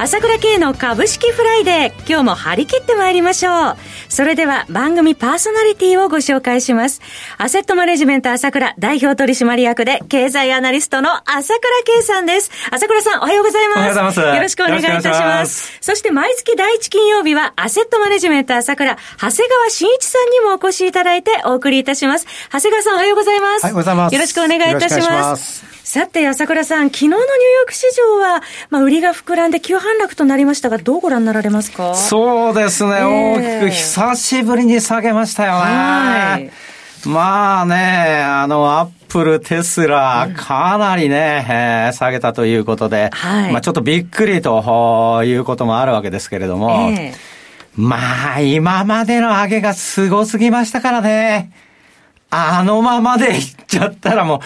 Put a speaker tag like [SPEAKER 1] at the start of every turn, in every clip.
[SPEAKER 1] 朝倉慶の株式フライデー今日も張り切ってまいりましょう。それでは番組パーソナリティをご紹介します。アセットマネジメント朝倉代表取締役で経済アナリストの朝倉慶さんです。朝倉さんおはようございます。お
[SPEAKER 2] はようございます。
[SPEAKER 1] よろしくお願いいたします。そして毎月第一金曜日はアセットマネジメント朝倉長谷川慎一さんにもお越しいただいてお送りいたします。長谷川さんおはようございます。
[SPEAKER 2] はいおはようございます。
[SPEAKER 1] よろしくお願いいたしますさて、朝倉さん、昨日のニューヨーク市場は、まあ、売りが膨らんで急反落となりましたが、どうご覧になられますか？
[SPEAKER 2] そうですね、えー、大きく久しぶりに下げましたよね。はい。まあね、あの、アップル、テスラ、かなりね、えー、下げたということで、はい、まあちょっとびっくりということもあるわけですけれども、えー、まあ今までの上げがすごすぎましたからね。あのままでいっちゃったらもう、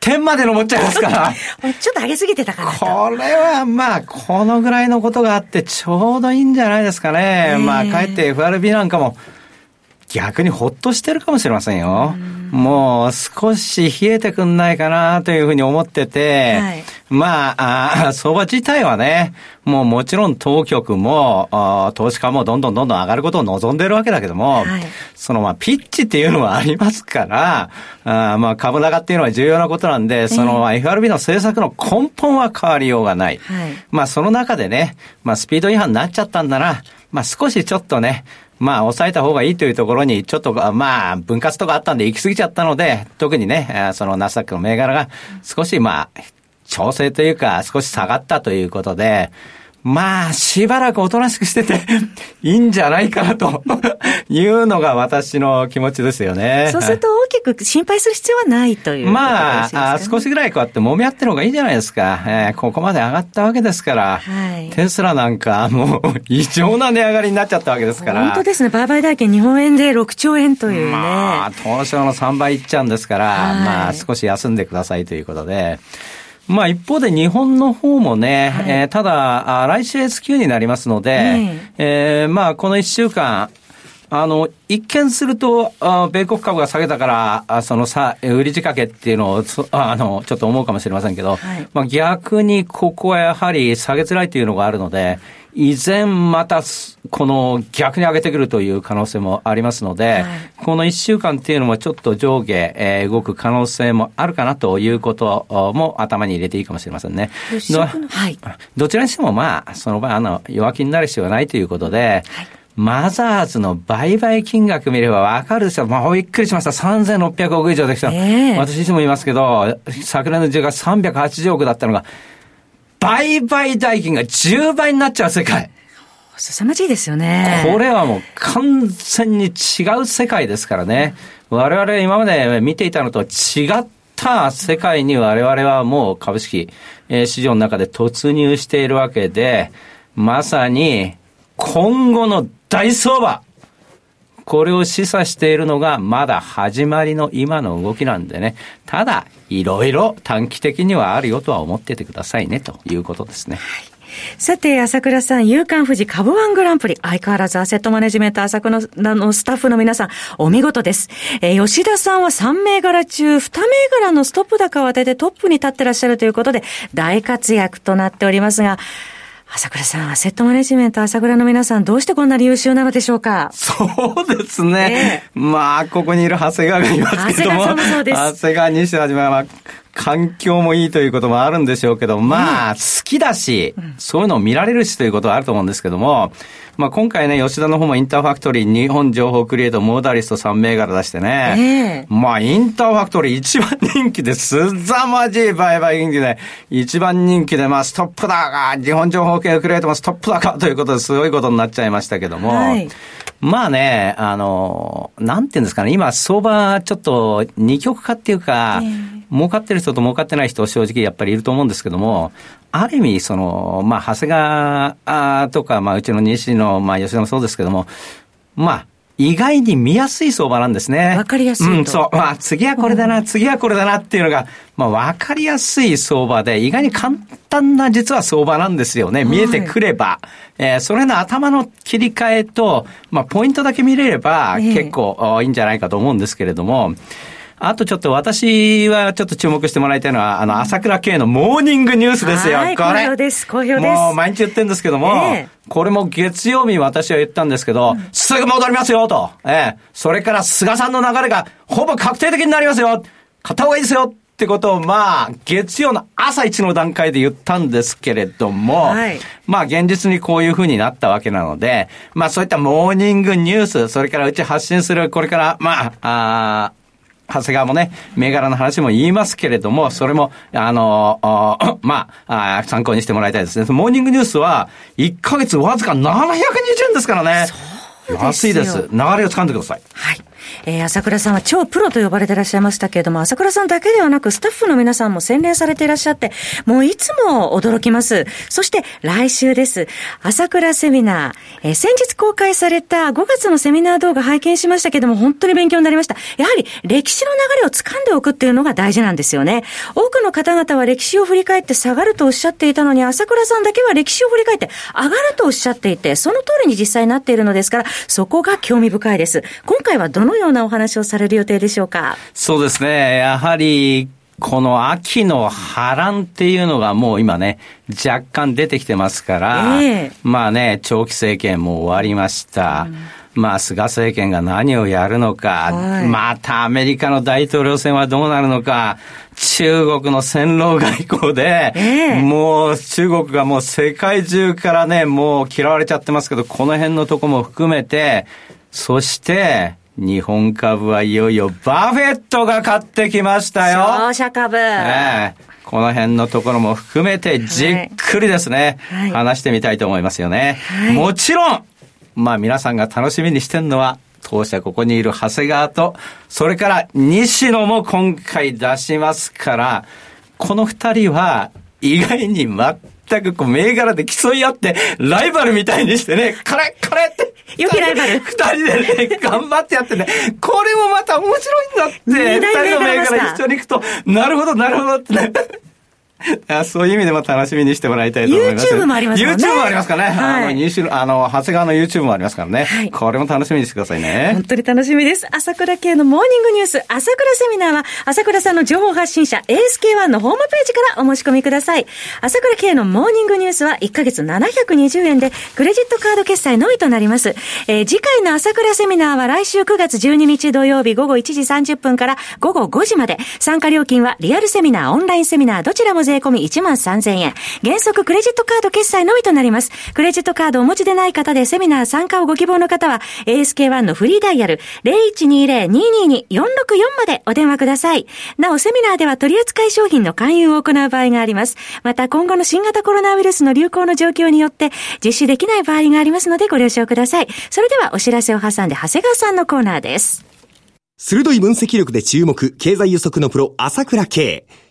[SPEAKER 2] 点まで登っちゃいますから。
[SPEAKER 1] ちょっと上げすぎてたかな
[SPEAKER 2] これはまあ、このぐらいのことがあってちょうどいいんじゃないですかね。まあ、かえって FRB なんかも逆にほっとしてるかもしれませんよ。もう少し冷えてくんないかなというふうに思ってて、はい、まああ、相場自体はね、もうもちろん当局も、投資家もどんどんどんどん上がることを望んでるわけだけども、はい、そのまあピッチっていうのはありますから、あまあ株高っていうのは重要なことなんで、その FRB の政策の根本は変わりようがない。はい、まあその中でね、まあスピード違反になっちゃったんだな、まあ少しちょっとね、まあ、抑えた方がいいというところに、ちょっと、まあ、分割とかあったんで行き過ぎちゃったので、特にね、そのナスダックの銘柄が少し、まあ、調整というか、少し下がったということで、まあ、しばらくおとなしくしてて いいんじゃないかなと いうのが私の気持ちですよね。
[SPEAKER 1] そうすると大きく心配する必要はないという、
[SPEAKER 2] ね、まあ少しぐらいこうやって揉み合ってる方がいいじゃないですか。えー、ここまで上がったわけですから、はい、テスラなんかもう異常な値上がりになっちゃったわけですから。
[SPEAKER 1] 本当ですね。売買代金日本円で6兆円というね。ま
[SPEAKER 2] あ、東証の3倍いっちゃうんですから、はい、まあ少し休んでくださいということで。まあ一方で日本の方もね、はい、えー、ただ、来週 S q になりますので、ええ。ー、まあこの1週間、あの、一見すると、あ米国株が下げたから、あそのさ、売り仕掛けっていうのを、あの、ちょっと思うかもしれませんけど、はい、まあ逆にここはやはり下げづらいというのがあるので、依然また、この逆に上げてくるという可能性もありますので、はい、この1週間っていうのもちょっと上下、えー、動く可能性もあるかなということも頭に入れていいかもしれませんね。はい、どちらにしてもまあ、その場合、あの、弱気になる必要はないということで、はいマザーズの売買金額見ればわかるですよ。まあ、びっくりしました。3600億以上できた。えー、私いつも言いますけど、昨年の10月380億だったのが、売買代金が10倍になっちゃう世界。
[SPEAKER 1] 凄まじいですよね。
[SPEAKER 2] これはもう完全に違う世界ですからね。我々今まで見ていたのと違った世界に我々はもう株式市場の中で突入しているわけで、まさに今後の大相場、これを示唆しているのがまだ始まりの今の動きなんでね。ただ、いろいろ短期的にはあるよとは思っててくださいねということですね。はい
[SPEAKER 1] さて、朝倉さん、夕刊富士株ワングランプリ、相変わらずアセットマネジメント朝倉のスタッフの皆さん、お見事です。えー、吉田さんは3銘柄中、2銘柄のストップ高を当ててトップに立ってらっしゃるということで、大活躍となっておりますが、朝倉さん、アセットマネジメント朝倉の皆さん、どうしてこんなに優秀なのでしょうか？
[SPEAKER 2] そうですね。えー、まあ、ここにいる長谷川がいますけども。長谷川さんもそうです。長谷川西田は、環境もいいということもあるんでしょうけど、まあ、好きだし、そういうのを見られるしということはあると思うんですけども、まあ今回ね、吉田の方もインターファクトリー、日本情報クリエイト、モーダリスト3銘柄出してね、えー、まあインターファクトリー一番人気ですざまじい売買人気で、一番人気で、まあストップだが、日本情報系クリエイトもストップだかということですごいことになっちゃいましたけども、はい。まあね、あの、なんていうんですかね、今、相場、ちょっと二極化っていうか、えー、儲かってる人と儲かってない人、正直やっぱりいると思うんですけども、ある意味、その、まあ、長谷川とか、まあ、うちの西の、まあ、吉田もそうですけども、まあ、意外に見やすい相場なんですね。
[SPEAKER 1] わかりやすいと。
[SPEAKER 2] うん、そう。まあ、次はこれだな、次はこれだなっていうのが、まあ、わかりやすい相場で、意外に簡単な実は相場なんですよね。見えてくれば。はい、えー、それの頭の切り替えと、まあ、ポイントだけ見れれば、結構、いいんじゃないかと思うんですけれども、あとちょっと私はちょっと注目してもらいたいのは、あの、朝倉慶のモーニングニュースですよ。
[SPEAKER 1] はい、
[SPEAKER 2] こ
[SPEAKER 1] れ。好評です、好評です。
[SPEAKER 2] もう毎日言ってるんですけども、えー、これも月曜日私は言ったんですけど、うん、すぐ戻りますよと。ええー、それから菅さんの流れがほぼ確定的になりますよ。買った方がいいですよ。ってことを、まあ、月曜の朝一の段階で言ったんですけれども、はい、まあ、現実にこういう風になったわけなので、まあ、そういったモーニングニュース、それからうち発信する、これから、まあ、あ長谷川もね、銘柄の話も言いますけれども、それも、あの、あ まああ、参考にしてもらいたいですね。モーニングニュースは、1ヶ月わずか720円ですからね。安いです。流れを掴んでください。
[SPEAKER 1] はい。えー、朝倉さんは超プロと呼ばれていらっしゃいましたけれども、朝倉さんだけではなく、スタッフの皆さんも洗練されていらっしゃって、もういつも驚きます。そして来週です。朝倉セミナー、えー、先日公開された5月のセミナー動画拝見しましたけども、本当に勉強になりました。やはり歴史の流れを掴んでおくっていうのが大事なんですよね。多くの方々は歴史を振り返って下がるとおっしゃっていたのに、朝倉さんだけは歴史を振り返って上がるとおっしゃっていて、その通りに実際になっているのですから、そこが興味深いです。今回はどのようなお話をされる予定でしょうか？
[SPEAKER 2] そうですね。やはり、この秋の波乱っていうのがもう今ね、若干出てきてますから、えー、まあね、長期政権も終わりました。うん。まあ、菅政権が何をやるのか、はい、またアメリカの大統領選はどうなるのか、中国の戦狼外交で、えー、もう中国がもう世界中からね、もう嫌われちゃってますけど、この辺のとこも含めて、そして、日本株はいよいよバフェットが買ってきましたよ。
[SPEAKER 1] 商社株。え
[SPEAKER 2] えこの辺のところも含めてじっくりですね、はい、話してみたいと思いますよね。はい、もちろん、まあ皆さんが楽しみにしてるのは、当社ここにいる長谷川と、それから西野も今回出しますから、この二人は意外に全くこう銘柄で競い合って、ライバルみたいにしてね、これ、これって、
[SPEAKER 1] よきライバル。
[SPEAKER 2] 二人でね、頑張ってやってね、これもまた面白いんだって、二人の銘柄一緒に行くと、なるほど、なるほどってね。そういう意味でも楽しみにしてもらいたいと思います。
[SPEAKER 1] YouTube もありますね。
[SPEAKER 2] YouTube もありますかね。はい、あの、二種、あの、長谷川の YouTube もありますからね。はい。これも楽しみにしてくださいね。
[SPEAKER 1] 本当に楽しみです。朝倉系のモーニングニュース、朝倉セミナーは、朝倉さんの情報発信者 ASK1 のホームページからお申し込みください。朝倉系のモーニングニュースは1ヶ月720円で、クレジットカード決済のみとなります。えー、次回の朝倉セミナーは来週9月12日土曜日午後1時30分から午後5時まで。参加料金はリアルセミナー、オンラインセミナー、どちらも税込み1万3000円。原則クレジットカード決済のみとなります。クレジットカードをお持ちでない方でセミナー参加をご希望の方は、ASK1 のフリーダイヤル0120-222-464までお電話ください。なお、セミナーでは取扱い商品の勧誘を行う場合があります。また、今後の新型コロナウイルスの流行の状況によって、実施できない場合がありますのでご了承ください。それでは、お知らせを挟んで、長谷川さんのコーナーです。
[SPEAKER 3] 鋭い分析力で注目、経済予測のプロ、朝倉慶。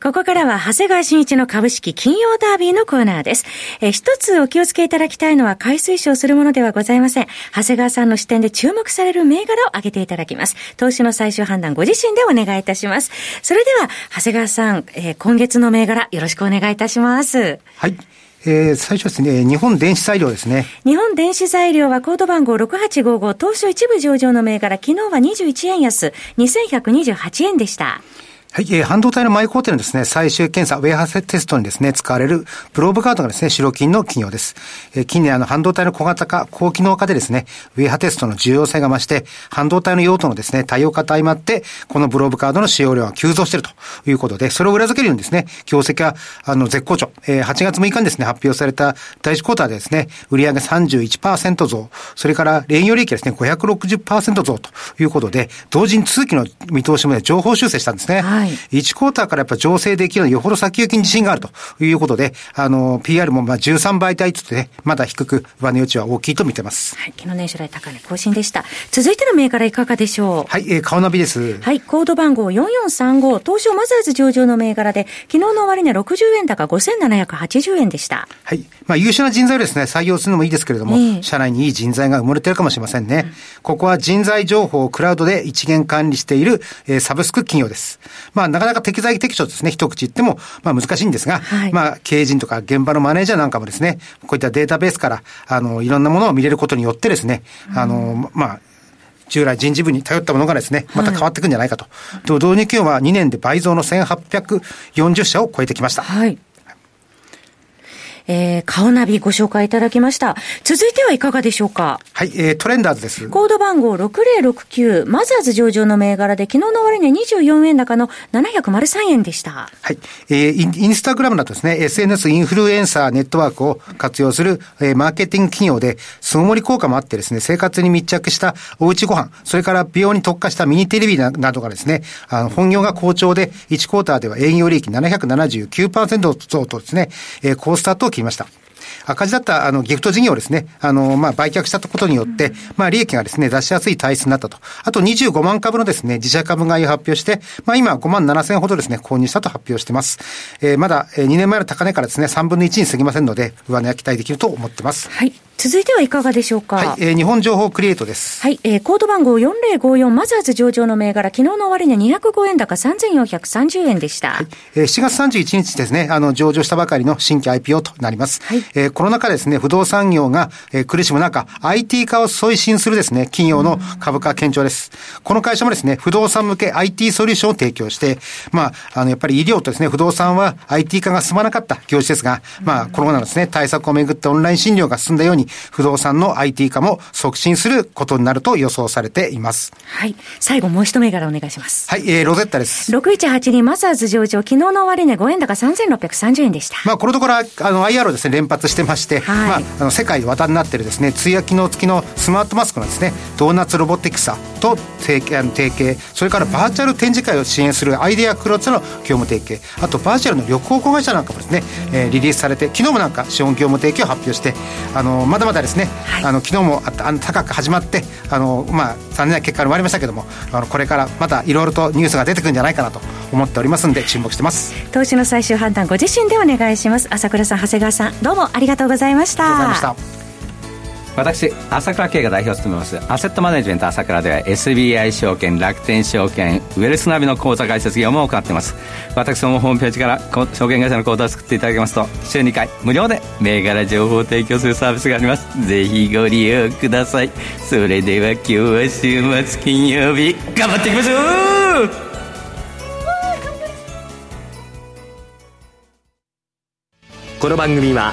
[SPEAKER 1] ここからは、長谷川新一の株式金曜ダービーのコーナーです。え一つお気をつけいただきたいのは、買い推奨するものではございません。長谷川さんの視点で注目される銘柄を挙げていただきます。投資の最終判断、ご自身でお願いいたします。それでは、長谷川さん、えー、今月の銘柄、よろしくお願いいたします。
[SPEAKER 4] はい。えー、最初ですね、日本電子材料ですね。
[SPEAKER 1] 日本電子材料はコード番号6855、東証一部上場の銘柄、昨日は21円安、2128円でした。
[SPEAKER 4] はい、えー、半導体の前工程のですね、最終検査、ウェイハーテストにですね、使われるプローブカードがですね、白金の企業です。えー、近年あの半導体の小型化、高機能化でですね、ウェイハテストの重要性が増して、半導体の用途のですね、多様化と相まって、このプローブカードの使用量が急増しているということで、それを裏付けるようにですね、業績は、あの、絶好調。えー、8月6日にですね、発表された第1クォーターでですね、売上31%増、それから連用利益ですね、560%増ということで、同時に通期の見通しも、ね、情報修正したんですね。はい、1クォーターからやっぱ調整できるのはよほど先行きに自信があるということで、あの、PR もまあ13倍台とってね、まだ低く上値余地は大きいと見てます。
[SPEAKER 1] はい、昨日年初来高値更新でした。続いての銘柄いかがでしょ
[SPEAKER 4] う？はい、えー、顔ナビです。
[SPEAKER 1] はい、コード番号4435、東証マザーズ上場の銘柄で、昨日の終値60円高5780円でした。
[SPEAKER 4] はい、まあ優秀な人材をですね、採用するのもいいですけれども、えー、社内にいい人材が埋もれてるかもしれませんね。うん、ここは人材情報をクラウドで一元管理している、えー、サブスク企業です。まあなかなか適材適所ですね、一口言っても、まあ難しいんですが、はい、まあ経営陣とか現場のマネージャーなんかもですね、こういったデータベースから、あの、いろんなものを見れることによってですね、あの、まあ、従来人事部に頼ったものがですね、また変わっていくんじゃないかと。はい、導入企業は2年で倍増の1840社を超えてきました。はい。
[SPEAKER 1] えー、カオナビご紹介いただきました。続いてはいかがでしょうか？
[SPEAKER 4] はい、えー、トレンダーズです。
[SPEAKER 1] コード番号6069、マザーズ上場の銘柄で、昨日の終値24円高の703円でした。
[SPEAKER 4] はい。えー、インスタグラムなどですね、SNS インフルエンサーネットワークを活用する、えー、マーケティング企業で、巣ごもり効果もあってですね、生活に密着したおうちご飯、それから美容に特化した MimiTV などがですね、あの、本業が好調で、1クォーターでは営業利益779%増とですね、えー、好スタートを切りました。赤字だったあのギフト事業をですね、あの、まあ、売却したことによって、まあ、利益がですね、出しやすい体質になったと。あと25万株のですね、自社株買いを発表して、まあ、今5万7千ほどですね、購入したと発表してます。えー、まだ2年前の高値からですね、3分の1に過ぎませんので、上値は期待できると思ってます。
[SPEAKER 1] はい。続いてはいかがでしょうか？
[SPEAKER 4] はい、えー、日本情報クリエイトです。
[SPEAKER 1] はい、えー、コード番号4054マザーズ上場の銘柄、昨日の終値205円高3430円でした。はい、
[SPEAKER 4] えー、7月31日ですね、あの、上場したばかりの新規 IPO となります。はい、えー、コロナ禍ですね、不動産業が、えー、苦しむ中、IT 化を推進するですね、企業の株価堅調です。この会社もですね、不動産向け IT ソリューションを提供して、まあ、あの、やっぱり医療とですね、不動産は IT 化が進まなかった業種ですが、まあ、コロナのですね、対策をめぐってオンライン診療が進んだように、不動産の IT 化も促進することになると予想されています。
[SPEAKER 1] はい。最後もう一銘柄お願いします。
[SPEAKER 4] はい、えー、ロゼッタです。
[SPEAKER 1] 6182マザーズ上場、昨日の終値5円高3630円でした。
[SPEAKER 4] まあ、このところ、あの、IR をですね、連発してまして、はい、まあ、あの、世界で話題になっているですね、通訳機能付きのスマートマスクのですね、ドーナツロボティクサと提携、提携、それからバーチャル展示会を支援するアイデアクラウドとの業務提携、あとバーチャルの旅行子会社なんかもですね、えー、リリースされて、昨日もなんか資本業務提携を発表して、あの、まだまだですね、はい、あの、昨日もあの高く始まってあの、まあ、残念な結果に終わりましたけどもあのこれからまたいろいろとニュースが出てくるんじゃないかなと思っておりますんで注目してます。
[SPEAKER 1] 投資の最終判断ご自身でお願いします。朝倉さん長谷川さんどうもありがとうございました。
[SPEAKER 4] ありがとうございました
[SPEAKER 2] 私朝倉慶が代表を務めますアセットマネジメント朝倉では SBI 証券楽天証券ウェルスナビの口座開設業務を行っています。私どもホームページから証券会社の口座を作っていただけますと週2回無料で銘柄情報を提供するサービスがあります。ぜひご利用ください。それでは今日は週末金曜日頑張っていきましょう!
[SPEAKER 3] この番組は